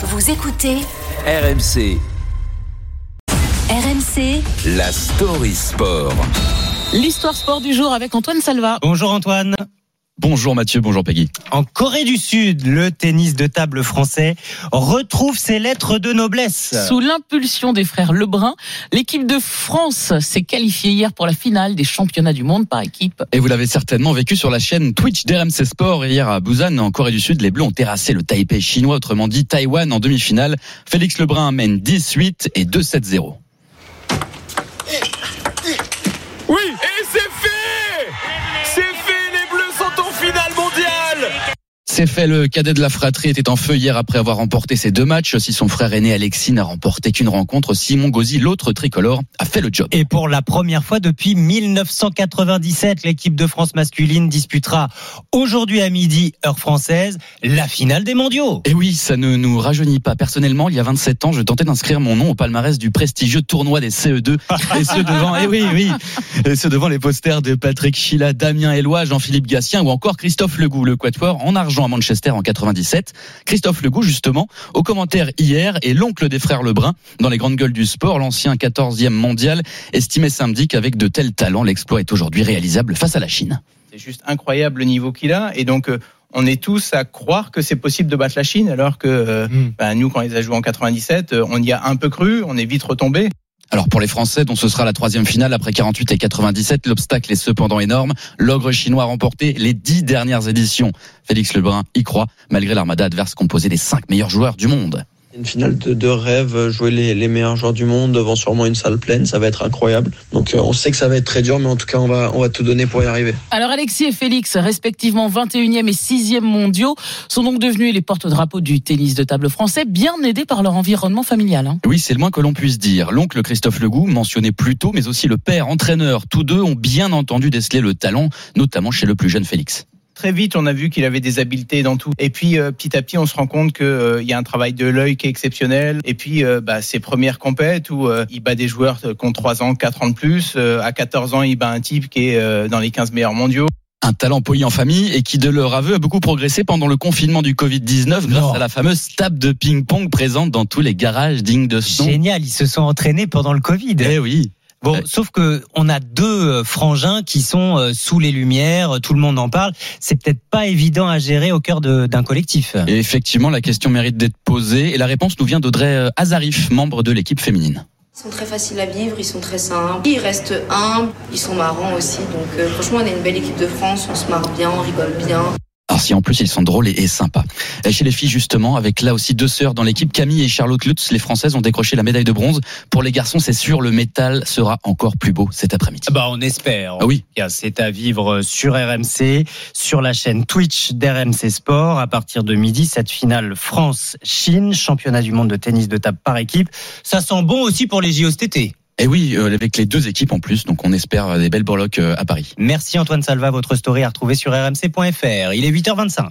Vous écoutez RMC, RMC la story sport. L'histoire sport du jour avec Antoine Salva. Bonjour Antoine. Bonjour Mathieu, bonjour Peggy. En Corée du Sud, le tennis de table français retrouve ses lettres de noblesse. Sous l'impulsion des frères Lebrun, l'équipe de France s'est qualifiée hier pour la finale des championnats du monde par équipe. Et vous l'avez certainement vécu sur la chaîne Twitch d'RMC Sport. Hier à Busan, en Corée du Sud, les Bleus ont terrassé le Taipei chinois, autrement dit Taïwan en demi-finale. Félix Lebrun mène 18 et 2-7-0. Fait, le cadet de la fratrie était en feu hier après avoir remporté ses deux matchs. Si son frère aîné Alexis n'a remporté qu'une rencontre, Simon Gauzy, l'autre tricolore, a fait le job. Et pour la première fois depuis 1997, l'équipe de France masculine disputera aujourd'hui à midi, heure française, la finale des mondiaux. Et oui, ça ne nous rajeunit pas. Personnellement, il y a 27 ans, je tentais d'inscrire mon nom au palmarès du prestigieux tournoi des CE2. Et ceux devant, et oui, oui, et ceux devant les posters de Patrick Chila, Damien Eloi, Jean-Philippe Gatien ou encore Christophe Legout, le quatuor en argent à Manchester en 97. Christophe Legout, justement, au commentaire hier, et l'oncle des frères Lebrun dans les grandes gueules du sport, l'ancien 14e mondial, estimait samedi qu'avec de tels talents, l'exploit est aujourd'hui réalisable face à la Chine. C'est juste incroyable le niveau qu'il a. Et donc, euh, on est tous à croire que c'est possible de battre la Chine, alors que euh, Mm. bah, nous, quand ils a joué en 97, euh, on y a un peu cru, on est vite retombé. Alors pour les Français, dont ce sera la troisième finale après 48 et 97, l'obstacle est cependant énorme. L'ogre chinois a remporté les dix dernières éditions. Félix Lebrun y croit, malgré l'armada adverse composée des cinq meilleurs joueurs du monde. Une finale de, de rêve, jouer les, les meilleurs joueurs du monde devant sûrement une salle pleine, ça va être incroyable. Donc euh, on sait que ça va être très dur, mais en tout cas on va, on va tout donner pour y arriver. Alors Alexis et Félix, respectivement 21e et 6e mondiaux, sont donc devenus les porte-drapeaux du tennis de table français, bien aidés par leur environnement familial. hein. Oui, c'est le moins que l'on puisse dire. L'oncle Christophe Legout, mentionné plus tôt, mais aussi le père, entraîneur, tous deux ont bien entendu déceler le talent, notamment chez le plus jeune Félix. Très vite, on a vu qu'il avait des habiletés dans tout. Et puis, euh, petit à petit, on se rend compte qu'il il y a un travail de l'œil qui est exceptionnel. Et puis, euh, bah, ses premières compètes où euh, il bat des joueurs qui ont 3 ans, 4 ans de plus. Euh, à 14 ans, il bat un type qui est euh, dans les 15 meilleurs mondiaux. Un talent poli en famille et qui, de leur aveu, a beaucoup progressé pendant le confinement du Covid-19 grâce à la fameuse table de ping-pong présente dans tous les garages dignes de ce nom. Génial, ils se sont entraînés pendant le Covid. Eh oui. Bon, sauf que on a deux euh, frangins qui sont euh, sous les lumières, euh, tout le monde en parle. C'est peut-être pas évident à gérer au cœur de- d'un collectif. Et effectivement, la question mérite d'être posée et la réponse nous vient d'Audrey Azarif, membre de l'équipe féminine. Ils sont très faciles à vivre, ils sont très simples, ils restent humbles, ils sont marrants aussi. Donc euh, franchement, on est une belle équipe de France, on se marre bien, on rigole bien. Alors si en plus ils sont drôles et, et sympas. Et chez les filles justement, avec là aussi deux sœurs dans l'équipe, Camille et Charlotte Lutz, les Françaises ont décroché la médaille de bronze. Pour les garçons, c'est sûr, le métal sera encore plus beau cet après-midi. Bah, on espère. Ah oui. C'est à vivre sur RMC, sur la chaîne Twitch d'RMC Sport. À partir de midi, cette finale France-Chine, championnat du monde de tennis de table par équipe. Ça sent bon aussi pour les JO cet été. Et oui, euh, avec les deux équipes en plus, donc on espère euh, des belles borloques euh, à Paris. Merci Antoine Salva, votre story à retrouver sur rmc.fr. Il est 8h25.